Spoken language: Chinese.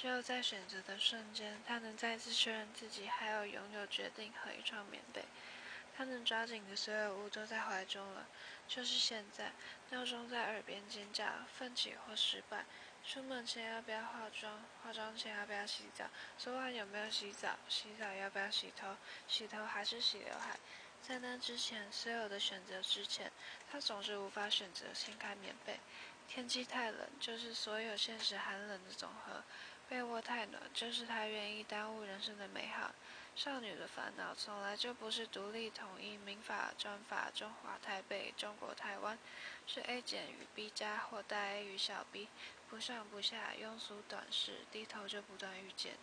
只有在选择的瞬间，他能再次确认自己还有拥有决定和一床棉被。他能抓紧的所有物都在怀中了，就是现在。闹钟在耳边尖叫，奋起或失败。出门前要不要化妆？化妆前要不要洗澡？昨晚有没有洗澡？洗澡要不要洗头？洗头还是洗刘海？在那之前，所有的选择之前，他总是无法选择掀开棉被。天气太冷，就是所有现实寒冷的总和；被窝太暖，就是太愿意耽误人生的美好。少女的烦恼从来就不是独立统一民法专法中华台北中国台湾，是 A 减与 B 加或大 A 与小 B，不上不下庸俗短视，低头就不断遇见。